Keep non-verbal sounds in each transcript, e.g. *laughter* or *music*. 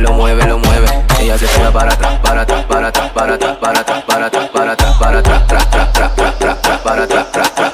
mueve, lo mueve. Ella se tira para atrás, para atrás, para atrás, para atrás, para atrás, para atrás, para atrás, para atrás, para atrás, para atrás, para atrás, para atrás, para atrás.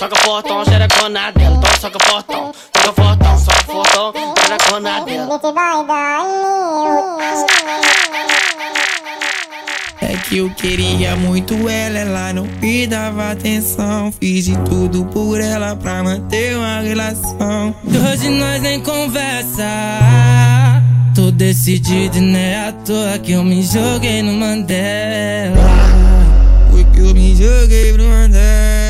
soca fortão, xerecona dela. Então soca fortão, soca fortão, soca fortão, xerecona dela. É que eu queria muito ela, ela não me dava atenção. Fiz de tudo por ela pra manter uma relação. Hoje nós nem conversa. Tô decidido e não é à toa que eu me joguei no Mandela. Foi que eu me joguei no Mandela.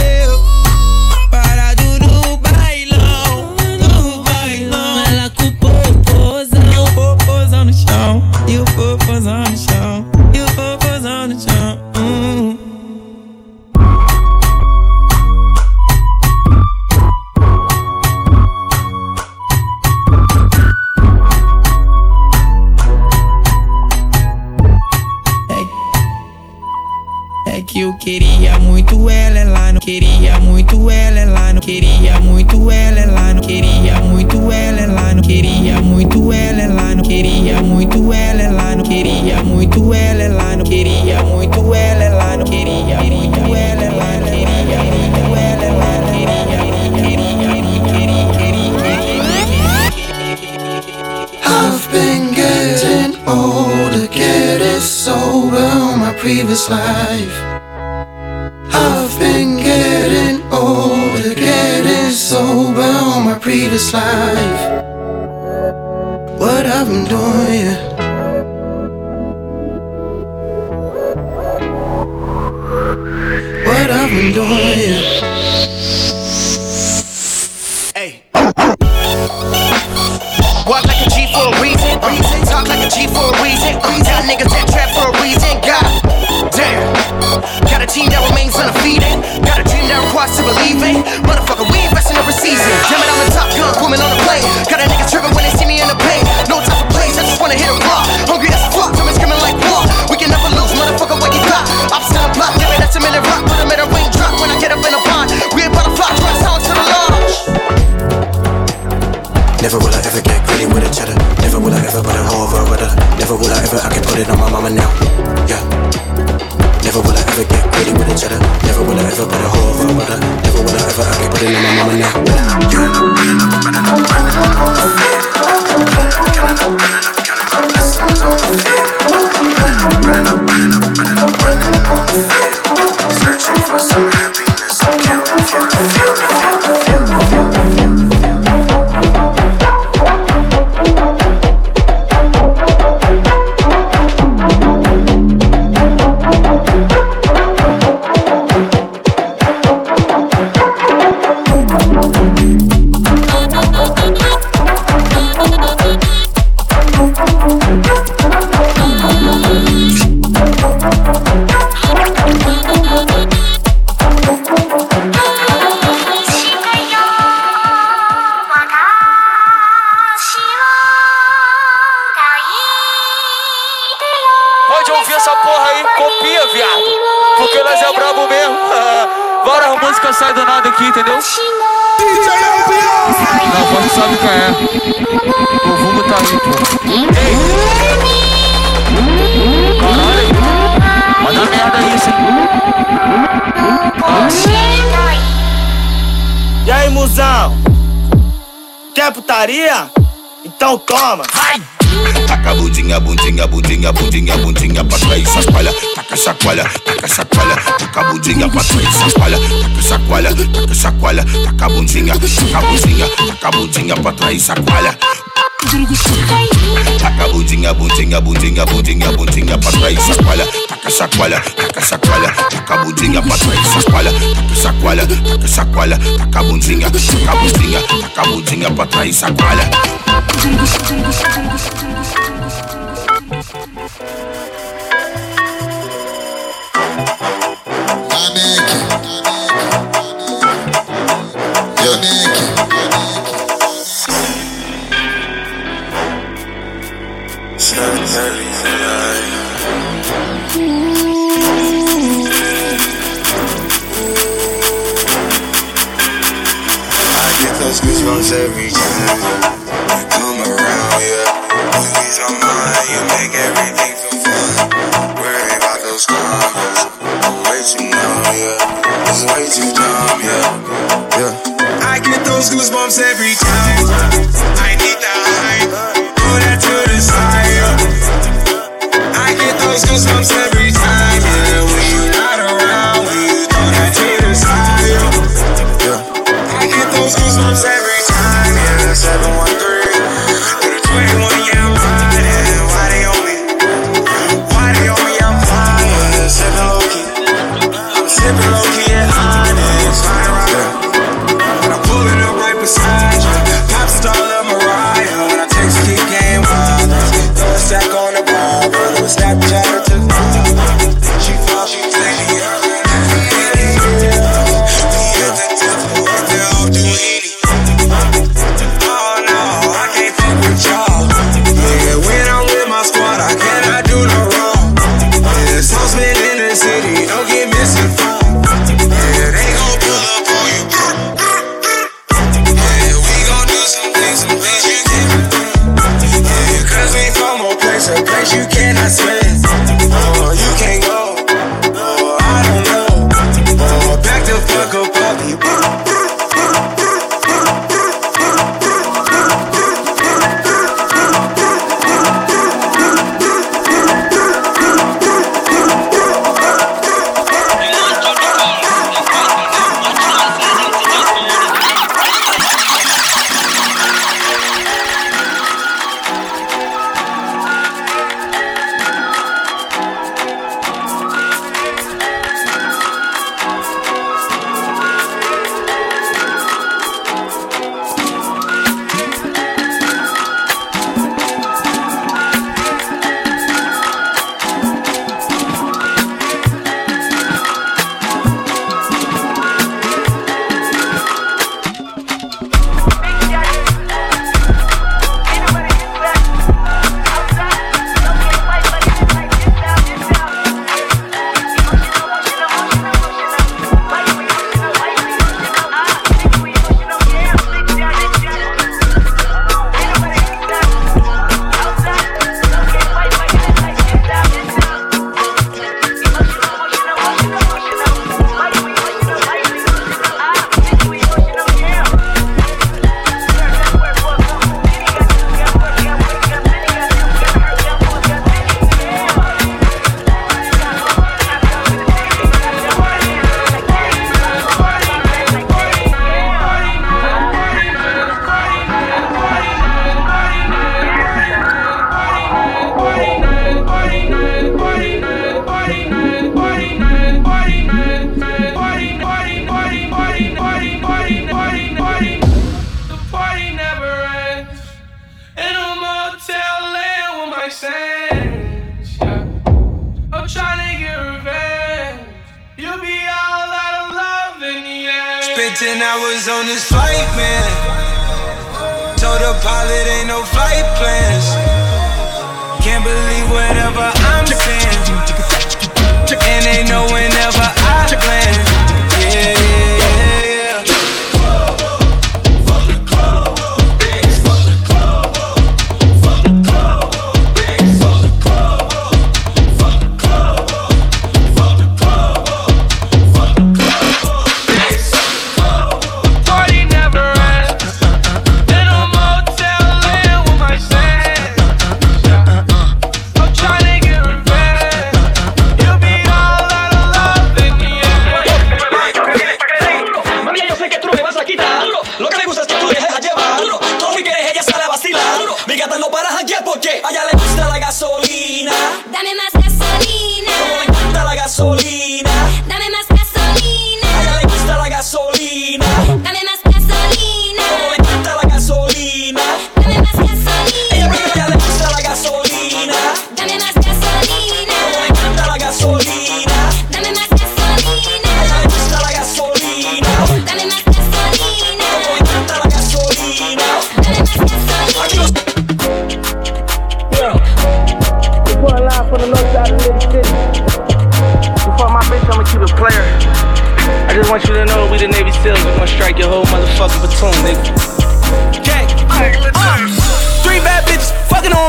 E o corpo Never will I ever get greedy with a cheddar. Never will I ever put a hoe over with her. Never will I ever, I can put it on my mama now. Yeah. Never will I ever get greedy with a cheddar. Never will I ever put a hoe over with her. Never will I ever, I can put it on my mama now. Searching for some Taca budinha pra trás e sacoalha. Taca budinha, budinha, budinha, budinha, budinha pra trás e sacoalha. Taca sacoalha, taca taca pra trás e sacoalha. Taca taca taca taca taca pra trás e sacoalha. searching now, yeah. It's way too dumb, yeah. Yeah. I get those goosebumps every time. I need that hype. Put that to the side. I get those goosebumps every time, yeah. When you're not around, when you throw that to the side. Yeah. I get those goosebumps this flight, man. Told the pilot ain't no flight plans. Can't believe whatever I'm saying. And they know whenever I land.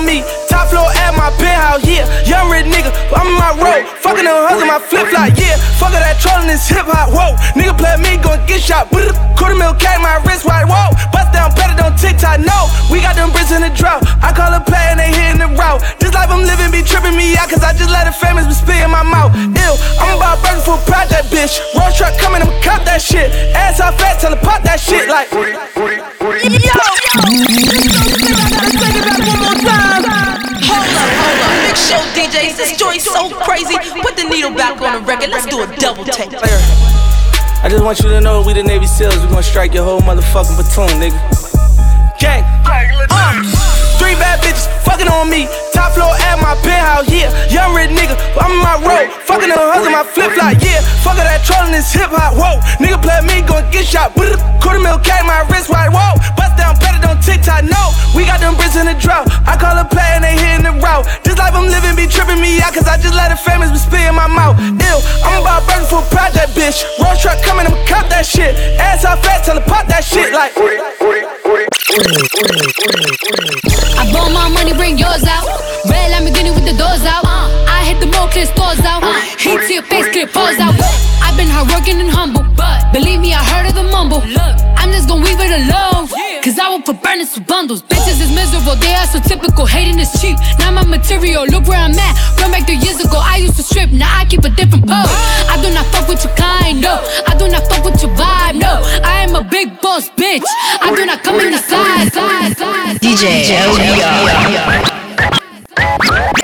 Me. Top floor at my penthouse, yeah. Young rich nigga, I'm in my road. Fucking them hustle my flip flop, yeah. Fuck that trolling this hip hop, whoa. Nigga play me, gon' get shot. Brr. Quarter mil K, my wrist wide, whoa. Bust down better on TikTok, no. We got them bricks in the drought. I call a play and they hitting the route. This life I'm living be tripping me out, cause I just let the famous be spit in my mouth. Ew, I'm about burger for proud that bitch. Road truck coming, I'ma cop that shit. Ass off fat, tell her pop that shit like. Hold up, hold up. Big show DJs, this joint's so crazy. Put the needle back on the record. Let's do a double take. I just want you to know we the Navy SEALs. We gonna strike your whole motherfucking platoon, nigga. Gang. Uh, three bad bitches fucking on me. Top floor at my penthouse, yeah. Young rich nigga, I'm in my road. Fucking them hustle my flip flop, yeah. Fuck that trolling this hip hop, whoa. Nigga play me, gon' get shot. Brr. Quarter mil K, my wrist wide, whoa. Bust down better on TikTok, no. We got them bricks in the drought. I call a play and they hitting the route. This life I'm living be tripping me out, cause I just let the famous be spit in my mouth. Ew, I'm about burger for proud that bitch. Road truck coming, I'ma cop that shit. Ass off fat, tell her pop that shit like. I blow my money, bring yours out. Red Lamborghini with the doors out. I hit the mall, clear stores out. Heat to your face, clear pause out. I've been hardworking and humble, but believe me, I heard of the mumble. Look, I'm just gonna leave it alone. Cause I will put burners for bundles. Bitches is miserable, they are so typical. Hating is cheap. Now my material, look where I'm at. Run back three years ago, I used to strip, now I keep a different pose. I do not fuck with your kind, no. I do not fuck with your vibe, no. I am a big boss bitch. I do not come in the size, size, size. DJ Oh,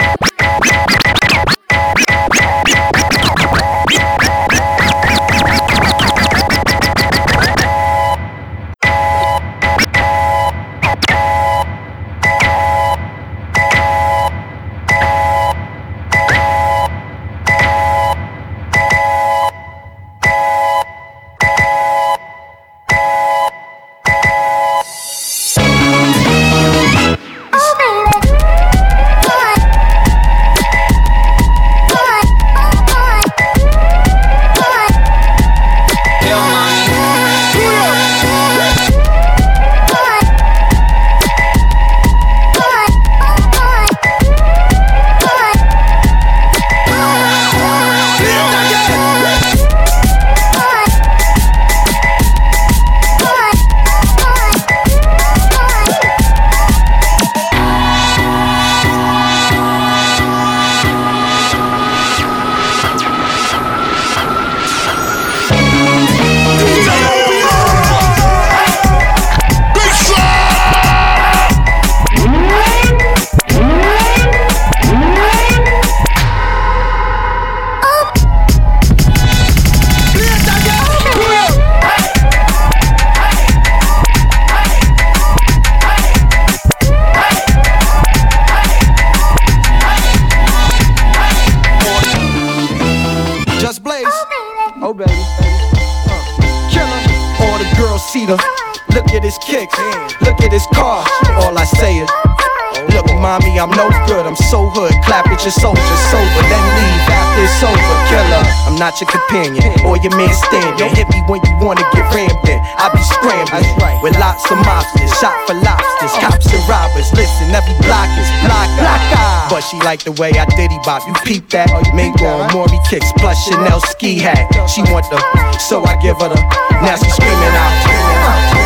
your soldier sober, then leave after it's over. Killer, I'm not your companion or your man standing. Hit me when you wanna get rammed in. I be scrambling with lots of mobsters, shot for lobsters, cops and robbers. Listen, every block is block, block. But she like the way I diddy bop. You peep that? Mingo and Maury kicks plus Chanel ski hat. She want the, so I give her the. Now she screaming out.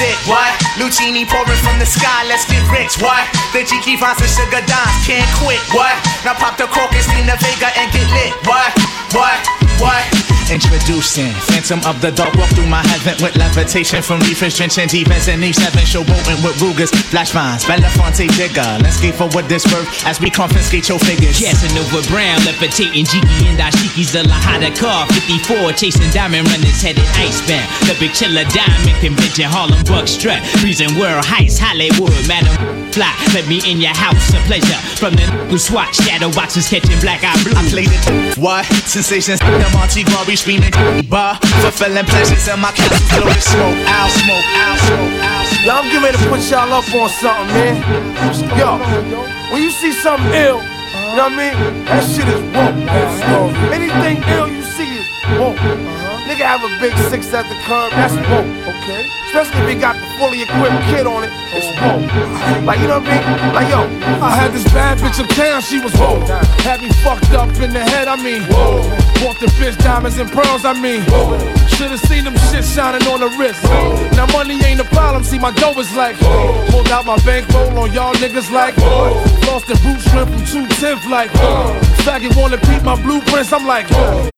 It, what? Lucini pouring from the sky, let's get rich, what? The Jiki Vance and Sugar Dance can't quit, what? Now pop the crocus, Nina Vega, and get lit, what? What? What? Introducing Phantom of the Dark Walk through my heaven with levitation from reefers drenching defense and E7 showboating with Rugers, flash vines, Belafonte Digger. Let's skate forward this birth as we confiscate your figures. Casanova Brown, levitating Jiki and Ashiki's the Lahada car. 54, chasing diamond runners headed icebound. The big chiller diamond convention, Harlem Buck strut. Freezing world heights, Hollywood, Madam Fly. Let me in your house, a pleasure. From the who swatch, shadow boxes catching black eye blue. I played it. What? Sensations, the Monty Glory screaming. Bar, fulfilling pleasures in my. Blowing smoke out, smoke out, smoke. Yo, I'm getting ready to put y'all up on something, man. Yo, when you see something ill, you know what I mean? That shit is woke. Anything ill you see is woke. Nigga have a big six at the curb, that's woke, okay? Especially if he got the fully equipped kid on it, it's woke. Like, you know what I mean? Like, yo, I had this bad bitch uptown, she was woke. Had me fucked up in the head, I mean, whoa. Bought the bitch diamonds and pearls, I mean, whoa. Should've seen them shit shining on the wrist. Now money ain't a problem, see my dough is like, pulled out my bankroll on y'all niggas like, lost the boot shrimp from 210th like, faggot wanna peep my blueprints, I'm like, LBR's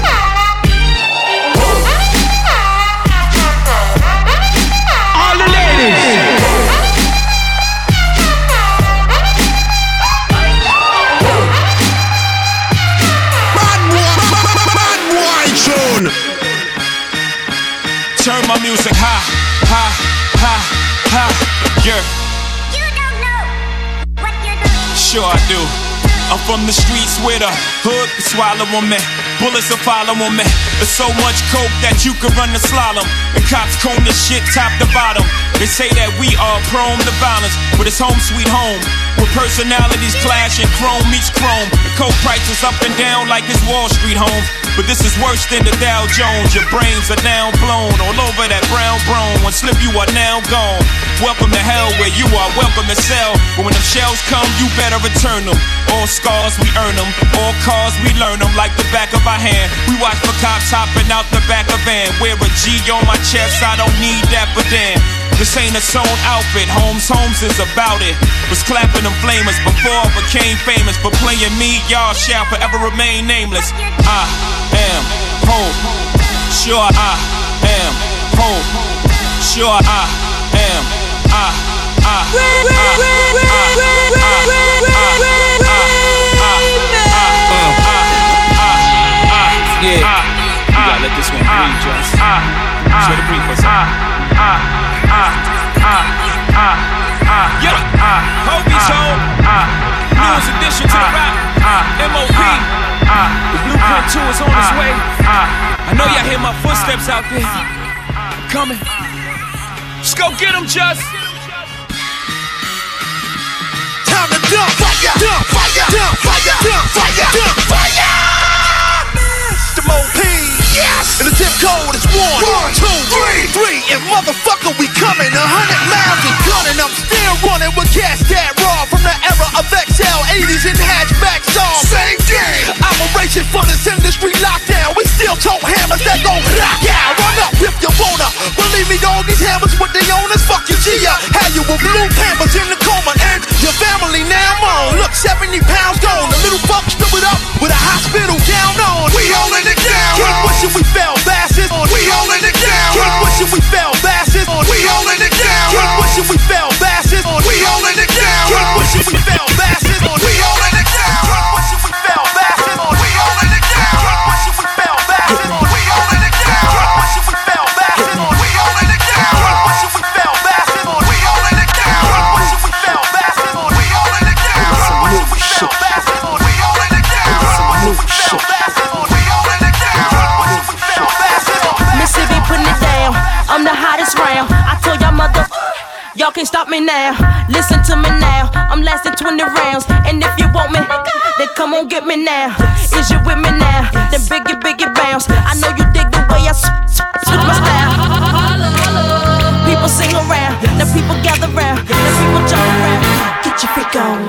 I'm from the streets where the hood can swallow on me. Bullets will follow on me. There's so much coke that you could run the slalom. The cops comb this shit top to bottom. They say that we are prone to violence, but it's home sweet home. Where personalities clash and chrome meets chrome. The coke prices up and down like it's Wall Street home. But this is worse than the Dow Jones. Your brains are now blown all over that brown brown. One slip, you are now gone. Welcome to hell where you are. Welcome to sell. But when the shells come, you better return them. All scars, we earn them. All cars, we learn them like the back of our hand. We watch for cops hopping out the back of van. Wear a G on my chest, I don't need that, but damn. This ain't a sewn outfit, Holmes Holmes is about it. Was clapping them flamers before I became famous. For playing me, y'all shall forever remain nameless. I am hope. Sure I am hope. Sure I am. I, I, I, Yeah, you gotta let this one breathe, Jones. Show the breathe for a second. Yeah, Hobie's home. Newest addition to the rap. MOP. The Blueprint 2 is on its ah, way. Ah, I know y'all ah. hear my footsteps out there. I'm coming. Let's go get them, Just. Time to dump. Fire, dump. Fire, dump. Fire, dump. Fire, dump. Fire. The MOP, Yes! And the zip code is one, one two, three, three. And motherfucker, we coming a hundred miles and gunning. I'm still running with cash that raw from the era of XL, 80s and hatchback songs. Same game. I'm a racing for this industry lockdown. We still tote hammers that go rock out. Run up if you wanna. Believe me, all these hammers with the owners. Fuck you, G. How you with blue hammers in the coma and your family now on. Look, 70 pounds gone. The little fuck stood up with a hospital gown on. We holding it down. Keep pushing, we fell bastards. We holding it down. Keep pushing, we fell bastards. We holding it down. Keep pushing, we fell bastards. We holding it down. Keep pushing, we fell bastards. We holding can't stop me now. Listen to me now. I'm lasting 20 rounds. And if you want me, then come on get me now. Is you with me now? Then biggie, biggie bounce. I know you dig the way I switch my style. People sing around, Now people gather round, Now people jump around. Get your freak on,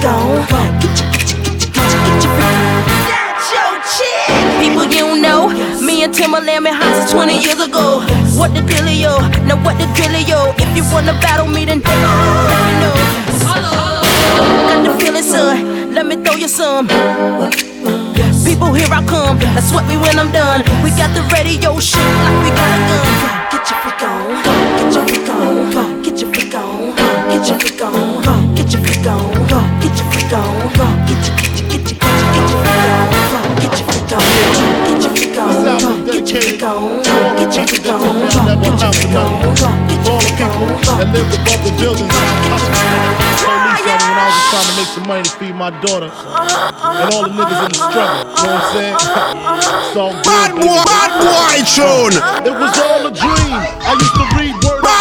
freak on, get your get your get your get your get your. That's your chick. People you know, me and Timbaland been hot since 20 years ago. What the dealio? Now what the dealio? If you wanna battle me, then let me know. Got the feeling, son. Let me throw you some. People, here I come. Now sweat me when I'm done. We got the radio shit like we got a gun. Get your freak on, get your freak on, get your freak on, get your freak on, get your freak on, freak on, your get your get your get your get your freak on, get your freak on, get your freak on, get your freak on, get your freak on, get your freak on, get your freak on. that lived above the buildings. Police on me when I was trying to make some money to feed my daughter. And all the niggas in the struggle. You know what I'm saying? Good. Bad boy, bad boy tune. It was all a dream. I used to read word Bad Up boy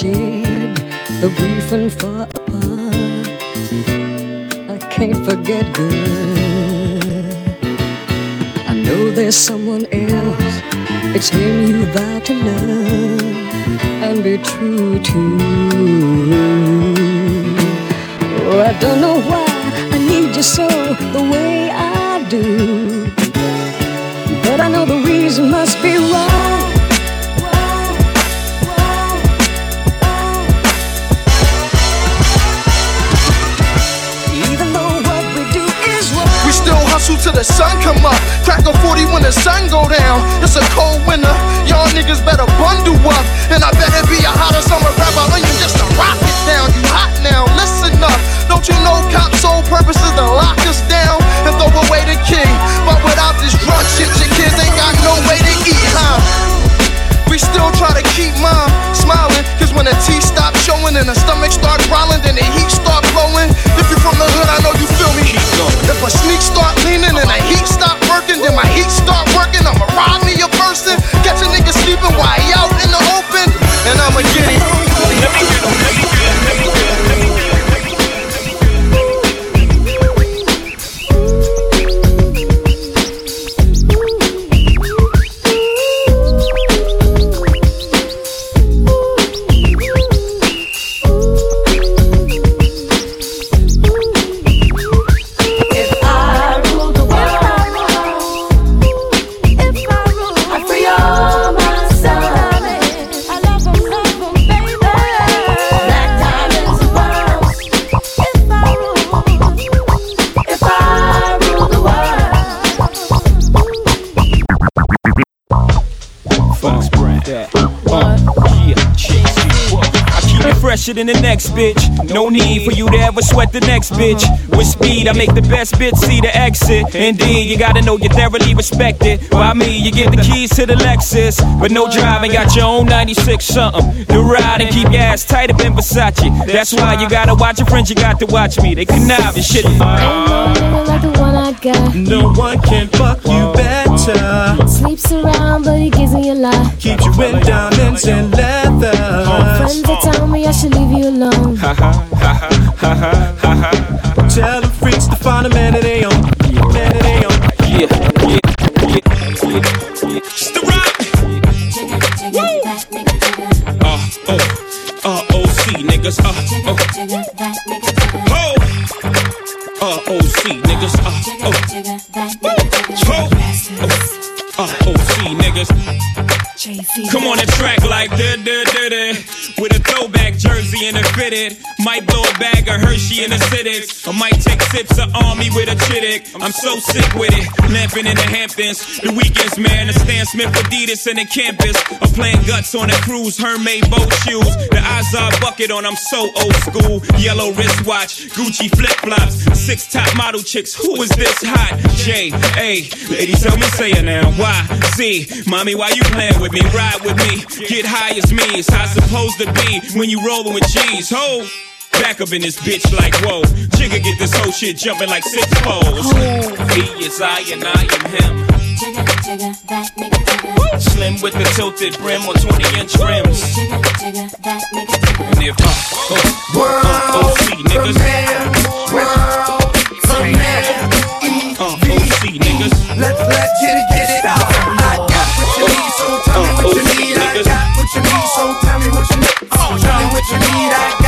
Shared, the brief and far apart. I can't forget, girl. I know there's someone else. It's him you vow to love and be true to. Oh, I don't know why I need you so the way I do, but I know the reason must be wrong. The sun come up. Crack a 40 when the sun go down. It's a cold winter. Y'all niggas better bundle up. And I better be a hotter summer rapper on you just to rock it down. You hot now, listen up. Don't you know cops' sole purpose is to lock us down and throw away the key? But without this drug shit, your kids ain't got no way to eat, huh? We still try to keep mom smiling. Cause when the teeth stop showing and the stomach start growling, then the heat start blowing. If you from the hood, I know you feel me. If a sneak start leaning and the heat stop working, then my heat start working. I'ma rob me a person. Catch a nigga sleeping while he out in the open. And I'ma get it. Fresher than the next bitch. No need for you to ever sweat the next bitch. With speed, I make the best bitch see the exit. Indeed, you gotta know you're thoroughly respected. By me, you get the keys to the Lexus. But no driving, got your own 96 something. The ride and keep your ass tight up in Versace. That's why you gotta watch your friends, you got to watch me. They connive and shit. Like the one I I got. No one can fuck you better. Sleeps around, but he gives me a lot. Keeps you in diamonds and leather. Friends that tell me I should leave you alone. Ha ha ha ha ha ha ha ha. Tell the freaks to find a man that they own. Man that they own. Yeah, yeah, yeah, yeah, yeah. It's the rock. Uh, oh, uh, OC niggas. Uh, oh. Oh. Niggas. Uh, oh. Oh. Uh, OC niggas. Come on and track like da da da da. With a and fitted. Might blow a bag of Hershey in the city. I might take sips of Army with a chittick. I'm so sick with it. Lamping in the Hamptons. The weekends, man. The Stan Smith Adidas and the campus. I'm playing guts on a cruise. Hermaid boat shoes. The Izod bucket on. I'm so old school. Yellow wristwatch. Gucci flip flops. Six top model chicks. Who is this hot? J A. Ladies, tell me, say it now. Why? Z. Mommy, why you playing with me? Ride with me. Get high as me. It's how it's supposed to be when you rolling with G's. Ho! Back up in this bitch like whoa. Jigga get this whole shit jumping like six poles. He is I and I am him. Slim with the tilted brim on 20 inch rims. And if uh, uh, uh, OC niggas. Uh, OC niggas. Let's let's get it, get it out. I got what you need, so tell me what you need. I got you need. I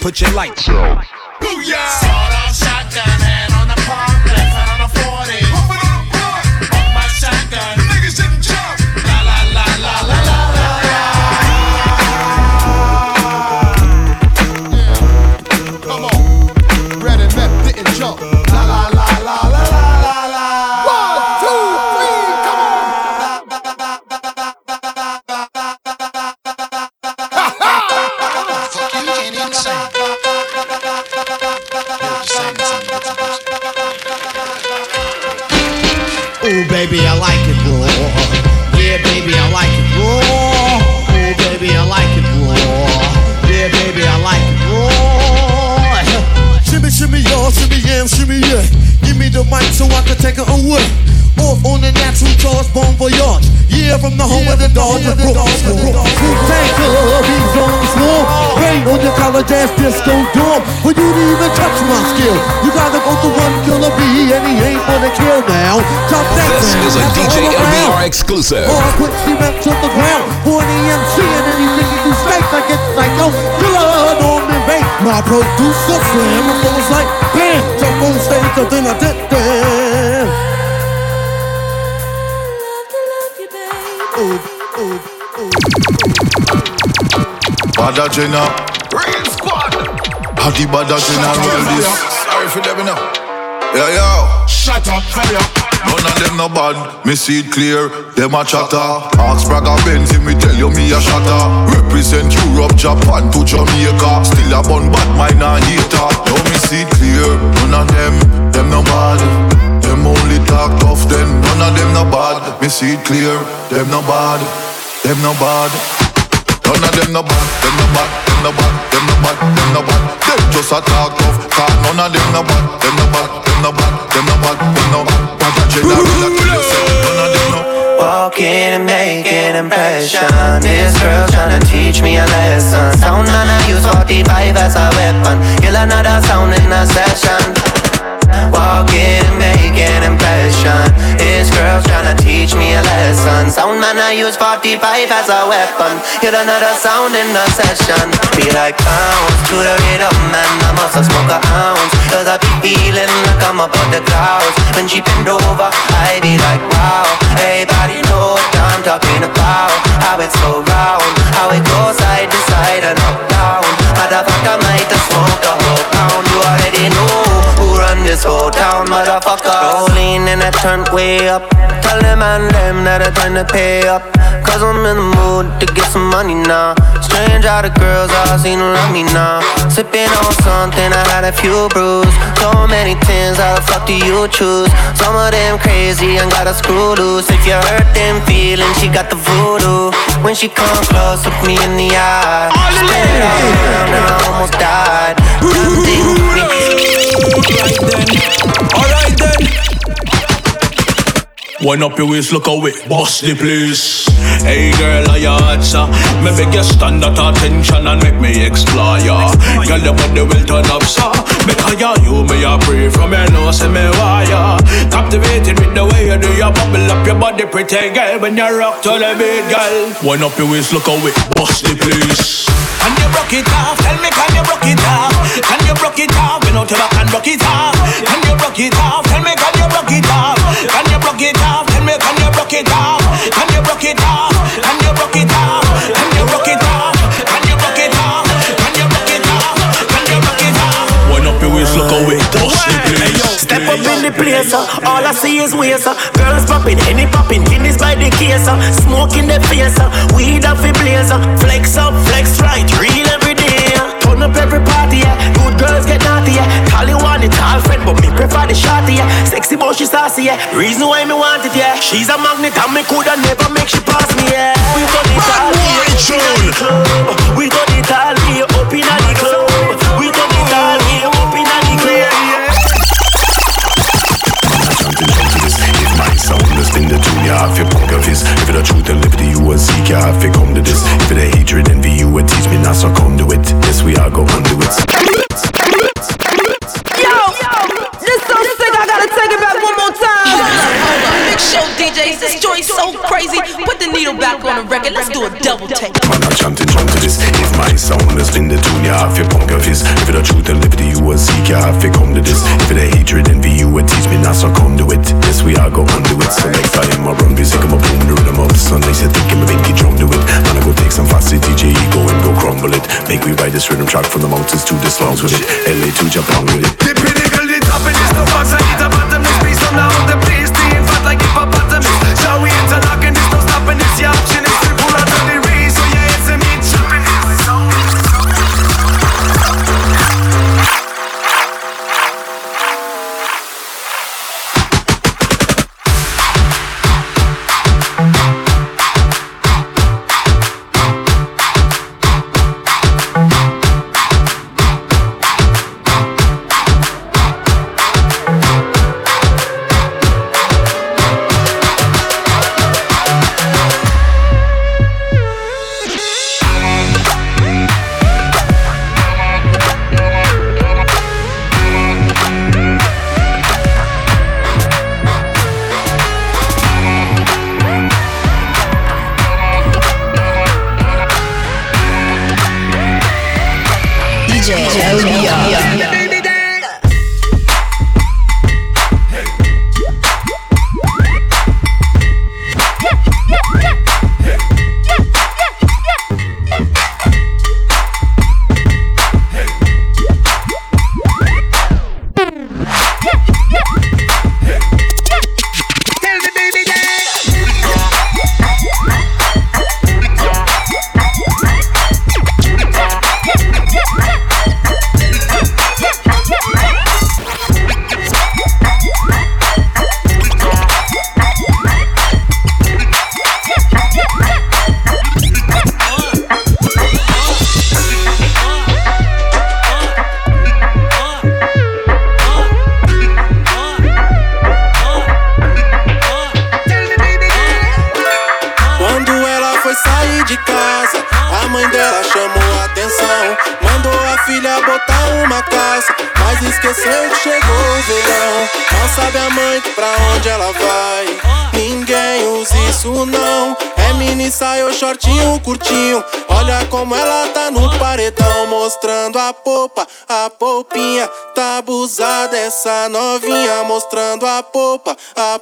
Put your lights Ooh, baby, I like it raw. Yeah, baby, I like it raw. Ooh, baby, I like it raw. Yeah, baby, I like it raw. Shimmy, shimmy, y'all, shimmy, yam, shimmy, yeah. Give me the mic so I can take it away. Off on the natural charge, bon voyage. Yeah, from the home of the Dodger Brooks. Who tanker, he's on the floor. Rain on your college ass disco door. For you to even touch my skill, you gotta go to one killer B, and he ain't gonna kill now. Drop that This down, is a that's DJ all around. LBR exclusive. Hard quick cement to the ground. For the MC and anything you do snake like it's like yo, blood on me, babe. My producer slam, my was like bam. Jump on stage, so then I did that. Bada Jenna. Real squad. Huggy Bada Jenna. Roll this. Sorry for them now. Yeah, yo. Shut up, fire. None of them no bad, me see it clear, them a chatter Ask Braga Benz, if me tell you me a shatter Represent Europe, Japan to Jamaica Still a bun bad mind and hater Now me see it clear, none of them, them no bad Them only talk tough then, none of them no bad Me see it clear, them no bad, them no bad None of them no bad, them no bad, them no bad, them no bad, them no bad. Them just a talk tough, cause none of them no bad, them no bad, them no bad, them no bad, them no bad. General, I tell you, say, none of them no. Walking and making impression. This girl tryna teach me a lesson. Sound and I use 45 as a weapon. Kill another sound in a session. Walking making impression. This girl's tryna teach me a lesson. Sound man, I use 45 as a weapon. Kill another sound in the session. Be like pounds to the rhythm, man. I must have smoke a ounce. Cause I be feeling like I'm above the clouds. When she bend over, I be like, wow. Everybody know what I'm talking about. How it's so round. How it goes side to side and up down. Motherfucker might have smoked a whole pound. This whole town, motherfucker. Rolling and I turn way up. Tell them and them that I trying to pay up. Cause I'm in the mood to get some money now. Strange how the girls all seem to love me now. Sipping on something, I had a few brews. So many things, how the fuck do you choose? Some of them crazy and got a screw loose. If you hurt them feelings, she got the voodoo. When she come close, look me in the eye. All around and I almost died. Alright then. Wind up your waist, look away, bust the place. Hey girl, are you hot, sir? Me beg you stand at attention and make me explore ya. Girl, your body will turn up, sir. Because you, you me a pray from your nose and me wire. Captivated with the way you do, you bubble up your body, pretty girl. When you rock to the beat, girl. Wind up your waist, look away, bust the place. Can you rock it off? Tell me, can you rock it off? Can you rock it off? Me know to back and broke it off. Can you broke it off? Tell me, can you rock it off? Can you rock it off? Tell me, can you broke it off? Can you broke it off? Can you broke it off? Can you broke it off? Can you broke it off? Can you broke it off? Can you broke it off? Wind up your waist, look away, bust the place. Step up in the place, uh, all I see is waist. Uh, girls popping, any popping, Guinness by the case. Uh, smoke in the face, uh, weed off the blaze. Uh, flex up, flex right, real every day. Uh, turn up every party, yeah. Good girls get naughty, yeah. Call you want it, tall friend, but me prefer the shorty, yeah. Sexy but she saucy, yeah. Reason why me want it, yeah. She's a magnet and me coulda never make she pass me, yeah. We done it all, way up inna the club. We done it all, way up inna the club. We done it all, way up inna the club. of his. If it a truth and liberty you will seek, you have to come to this. If it a hatred, envy, you will teach me not succumb to it. Yes, we are go undo it. Show DJs, this joint so crazy. Put the needle back on the record, let's do a double take. Man, I'm chanting, chant to this. If my sound has been the tune, you have to punk of his. If it a truth and liberty you will seek, you have to come to this. If it a hatred, envy, you will teach me not succumb to it. Yes, we are go undo it. So next time I run music, I'm a boom, the rhythm up. Sunday, say think I'm a binky drum to it. Man, I go take some fast DJ, go and go crumble it. Make me ride this rhythm track from the mountains to the slums with it. LA to Japan with it. The pinnacle, the top, and it's no box. I eat a bottom, piece on now. The place, the infant, like hippopotamus. Shall we interlock and there's no stopping? It's the option, Quando popa, a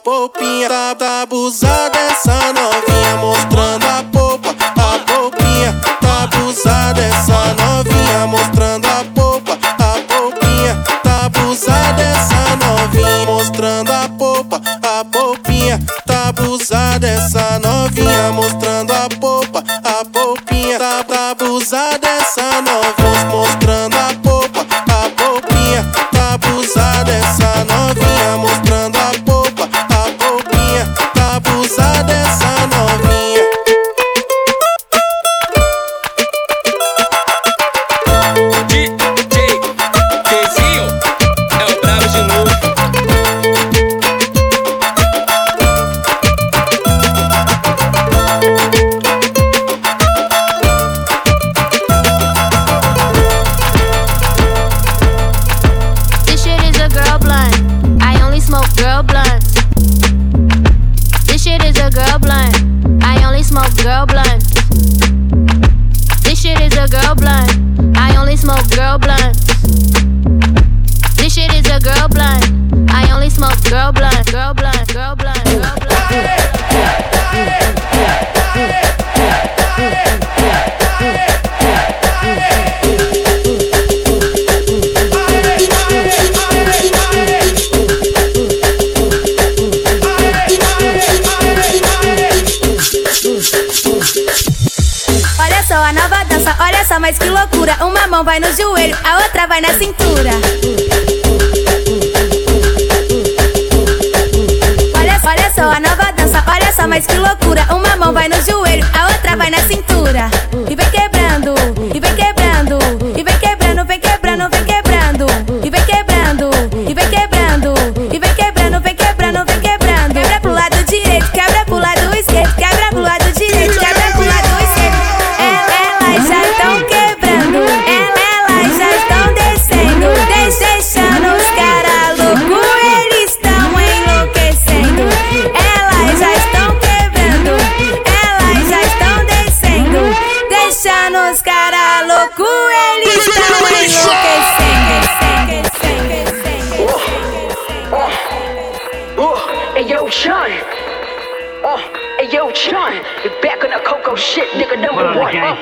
Sean. You back on the Coco shit, nigga number one. Uh.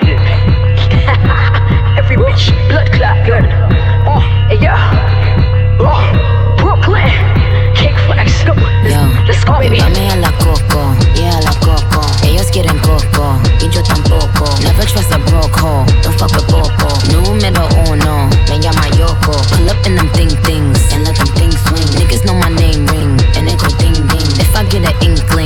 *laughs* Every bitch, blood clot, good. Oh, hey yo. Oh, Brooklyn. Kick flex, go. Let's go, baby. Dame a la coco, yeah a la coco. Ellos quieren coco y yo tampoco. Never trust a broke hoe, don't fuck with popo. Número uno, me llama Yoko. Pull up in them thing things and let them things swing. Niggas know my name ring and it go ding ding. If I get an inkling,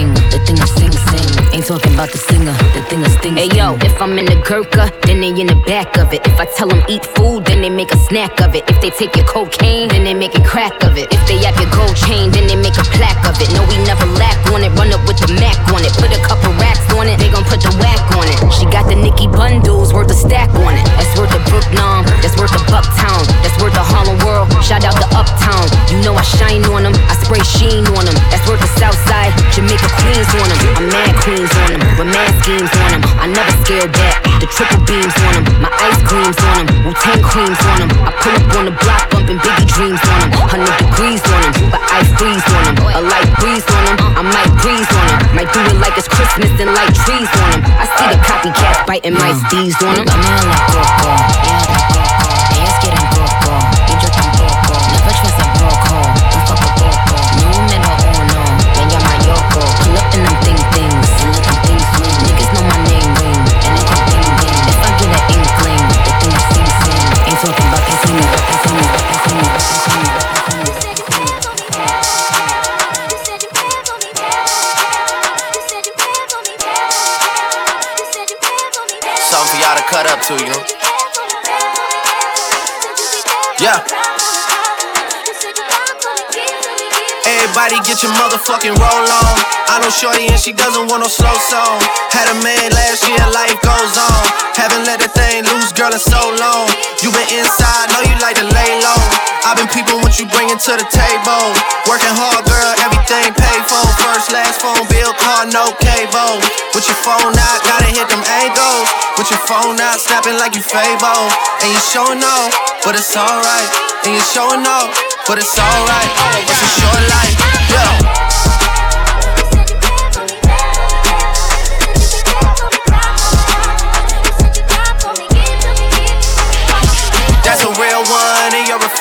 talking about the singer, the thing is sting. Hey yo, if I'm in the Gurkha, then they in the back of it. If I tell them eat food, then they make a snack of it. If they take your cocaine, then they make a crack of it. If they have your gold chain, then they make a plaque of it. No, we never lack on it. Run up with the Mac on it. Put a couple racks on it, they gon' put the whack on it. She got the Nicki bundles, worth a stack on it. That's worth a Brooklyn, that's worth a Bucktown, that's worth a Harlem World. Shout out to Uptown, you know I shine on them. I spray sheen on them. That's worth the Southside, Jamaica Queens on them. I'm mad queens on with mad schemes on them. I never scared back. The triple beams on them, my ice creams on them, Wu Tang creams on them. I pull up on the block, bumping Biggie dreams on them. Hundred degrees on them, but I freeze on them. A light breeze on them, I might breeze on them. Might do it like it's Christmas and light trees on them. I see the copycats biting my steez on them. Dame a la coco, yeah a la coco. Ellos quieren Something for y'all to cut up to, you know? Yeah. Everybody get your motherfucking roll on. I know Shorty and she doesn't want no slow song. Had a man last year, life goes on. Haven't let that thing loose, girl, in so long. You been inside, know you like to lay low. I've been peeping what you bringing to the table. Working hard, girl, everything paid for. First, last phone bill, car, no cable. With your phone out, gotta hit them angles. With your phone out, snapping like you Fabo. And you showing off, but it's alright. And you're showing off, but it's alright. It's a short life, yeah.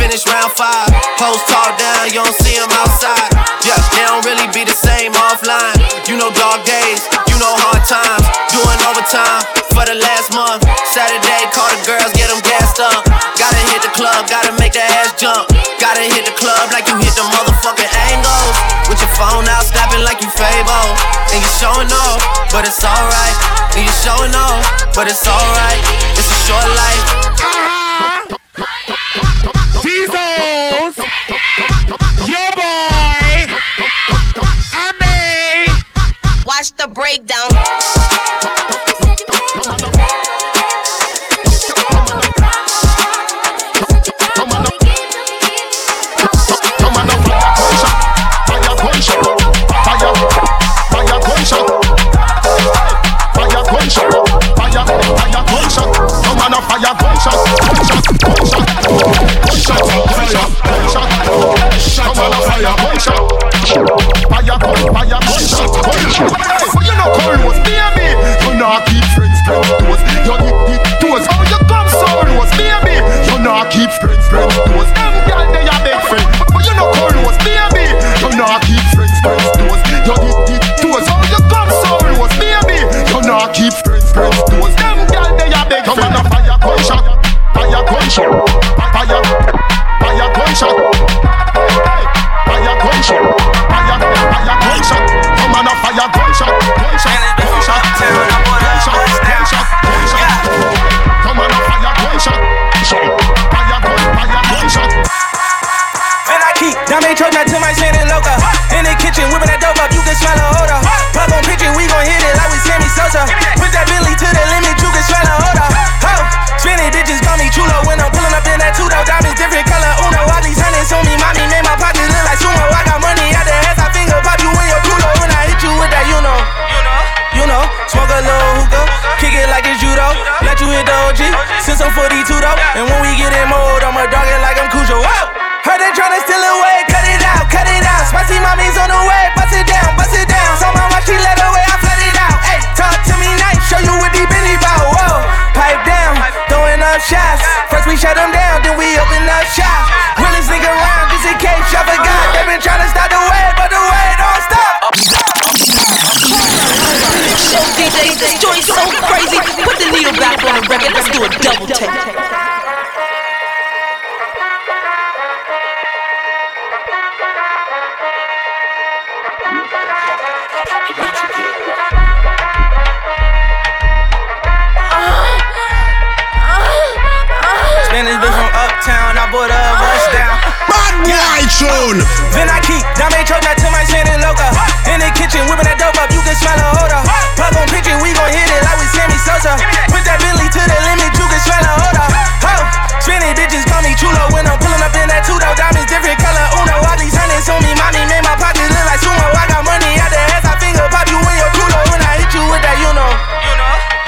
Finish round five. Hoes talk down, you don't see them outside. Yeah, they don't really be the same offline. You know dog days, you know hard times. Doing overtime for the last month. Saturday, call the girls, get them gassed up. Gotta hit the club, gotta make that ass jump. Gotta hit the club like you hit the motherfucking angles. With your phone out, snapping like you Fabo. And you showing off, but it's alright. And you showing off, but it's alright. It's a short life. Jesus! Your boy! I mean! Watch the breakdown. This joint's so crazy. Put the needle back on the record. Let's do a double take. Spanish bitch from uptown, I bought a rush down. Bad boy tune. Then I keep diamond choke out to my Shannon Loca. In the kitchen, whipping that dope up, you can smell a odor. Pop on picture, we gon' hit it like we Sammy Sosa. Put that Billy to the limit, you can smell a odor. Ho, spinning bitches call me chulo when I'm pulling up in that two door. Diamonds different color, uno. All these hundreds on me, mommy made my pockets look like sumo. I got money out the ass, I finger pop you in your culo when I hit you with that, you know.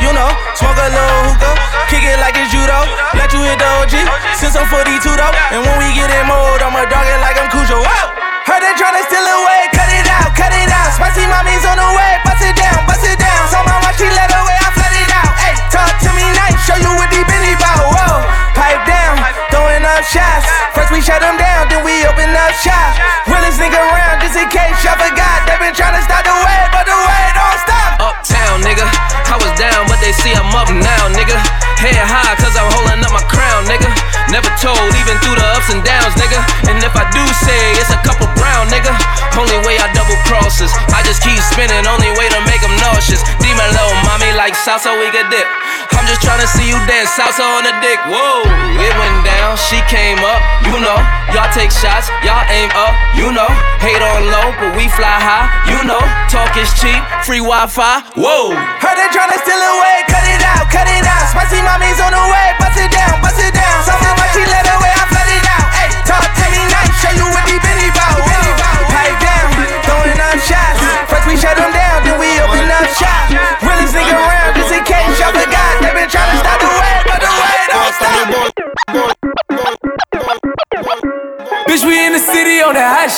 You know, smoke a little hookah, kick it like it's judo. Let you hit the OG, since I'm 42 though. And when we get in mode, I'ma dog it like I'm Cujo. Whoa! Shots. First we shut them down, then we open up shop. Realest nigga around, just in case y'all forgot. They been tryna stop the way, but the way don't stop. Uptown, nigga. I was down, but they see I'm up now, nigga. Head high, cause I'm holding up my crown, nigga. Never told, even through the ups and downs, nigga. And if I do say it's a couple brown, nigga. Only way I double crosses. I just keep spinning, only way to make them nauseous. Demon little mommy like salsa, we could dip. I'm just tryna see you dance salsa on the dick. Whoa, it went down, she came up, you know. Y'all take shots, y'all aim up, you know. Hate on low, but we fly high, you know. Talk is cheap, free Wi Fi, whoa. Heard they tryna steal away, cut it out, cut it out. Spicy mommy's on the way, bust it down, bust it down. So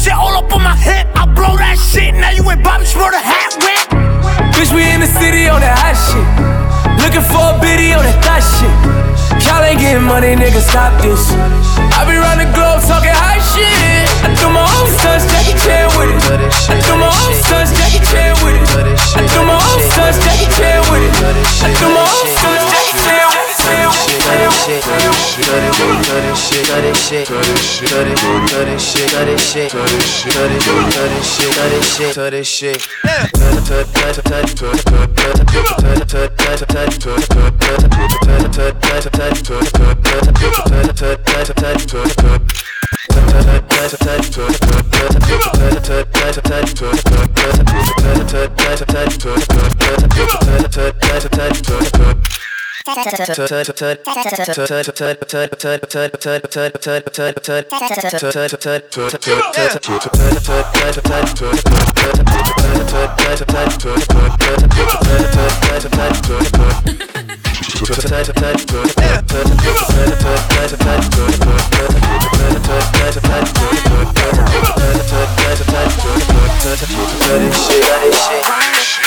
shit all up on my hip. I blow that shit, now you ain't Bobby Shmurda hat whip. Bitch, we in the city on that hot shit. Looking for a biddy on that thot shit. Y'all ain't getting money, nigga, stop this. I be round the globe talking high shit. I do my own stunts, Jackie Chan with it. I do my own stunts, Dirty shit, dirty shit, dirty shit, dirty shit, dirty shit, dirty shit, dirty shit, dirty shit, dirty shit. Shit, shit.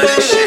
Boa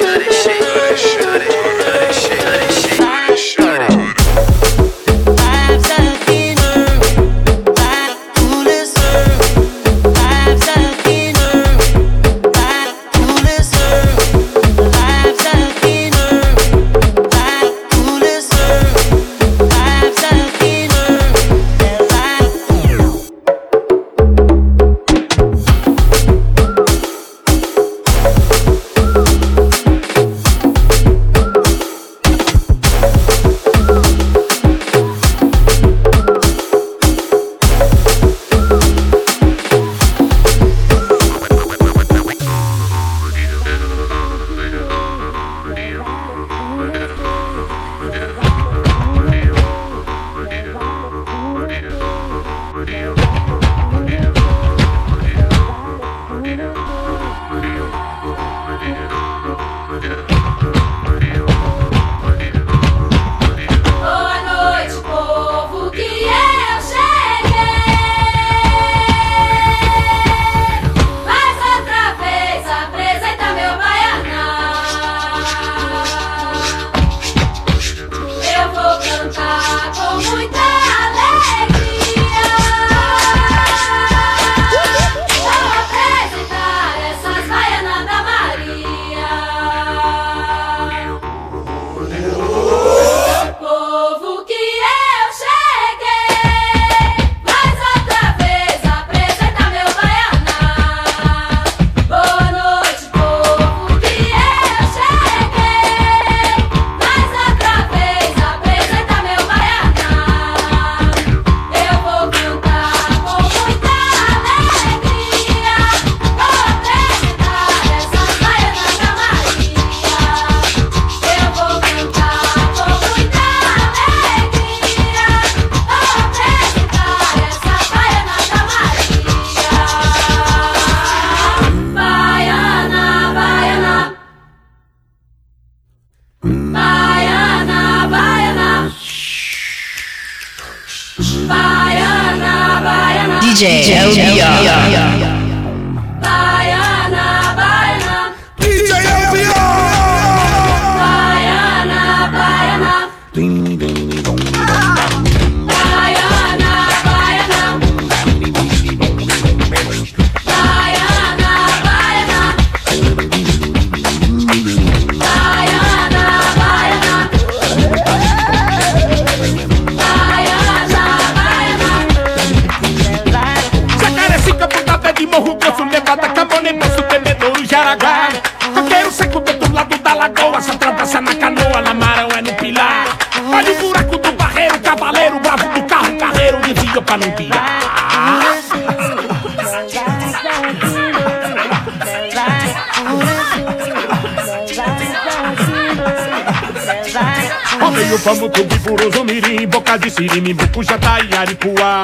Vamos, tudo furoso, mirim, boca de siri, buco, jataí, aripuá.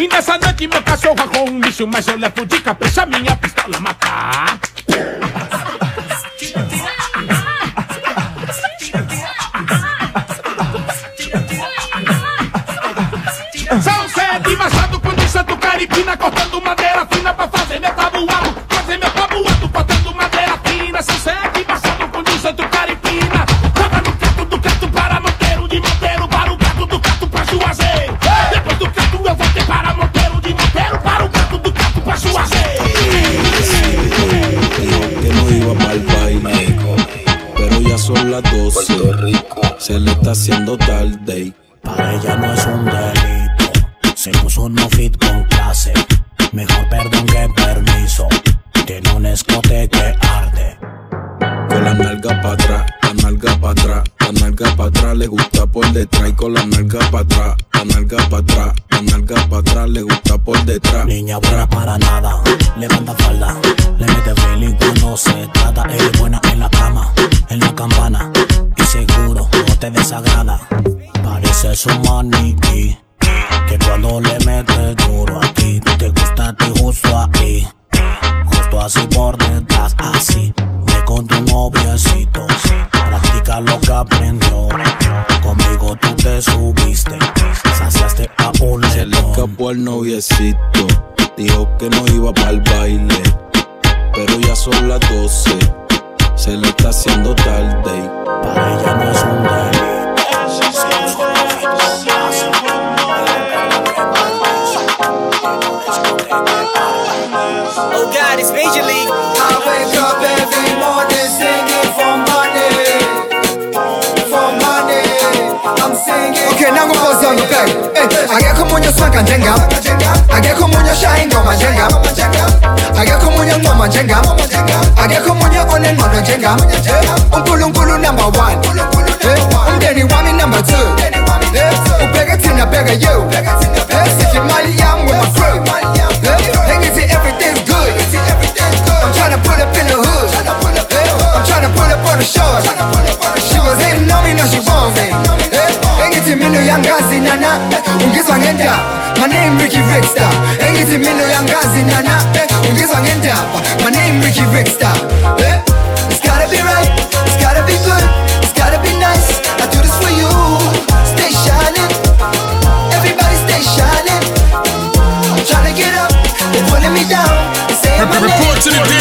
E nessa noite meu cachorro arrou um bicho, mas eu levo de capricha minha pistola matar. Se le está haciendo tarde. Pareces un maniquí, que cuando le metes duro aquí, te gusta a ti justo ahí. Justo así por detrás, así, ve con tu noviecito. Practica lo que aprendió. Conmigo tú te subiste, saciaste a un Se le escapó al noviecito, dijo que no iba para el baile, pero ya son las 12, se le está haciendo tarde. Para ella no es un delito. Oh God, it's Major League. I wake up every morning singing Okay now go pose on the back eh, I get osaka njengam Akekho munye oshaya ingoma njengam Akekho munye on njengam Akekho munye onengqondo njengam uNkulunkulu number one. Eh, Umndeni wami number two. Ubheke thina bheke you. Eh, Sithi imali yami with my crew. Eh, Engithi everything's good. I'm trying to put up in the hood. I'm trying to put up on the shore. She was hitting on me, now she wants it engithi nana ungizwa ngendaba my name Ricky Rickstar engithi nana ungizwa ngendaba my name Ricky Rickstar eh? it's gotta be right. It's gotta be good. It's gotta be nice. I do this for you. Stay shining. Everybody stay shining. I'm trying to get up. They're pulling me down. They're saying my name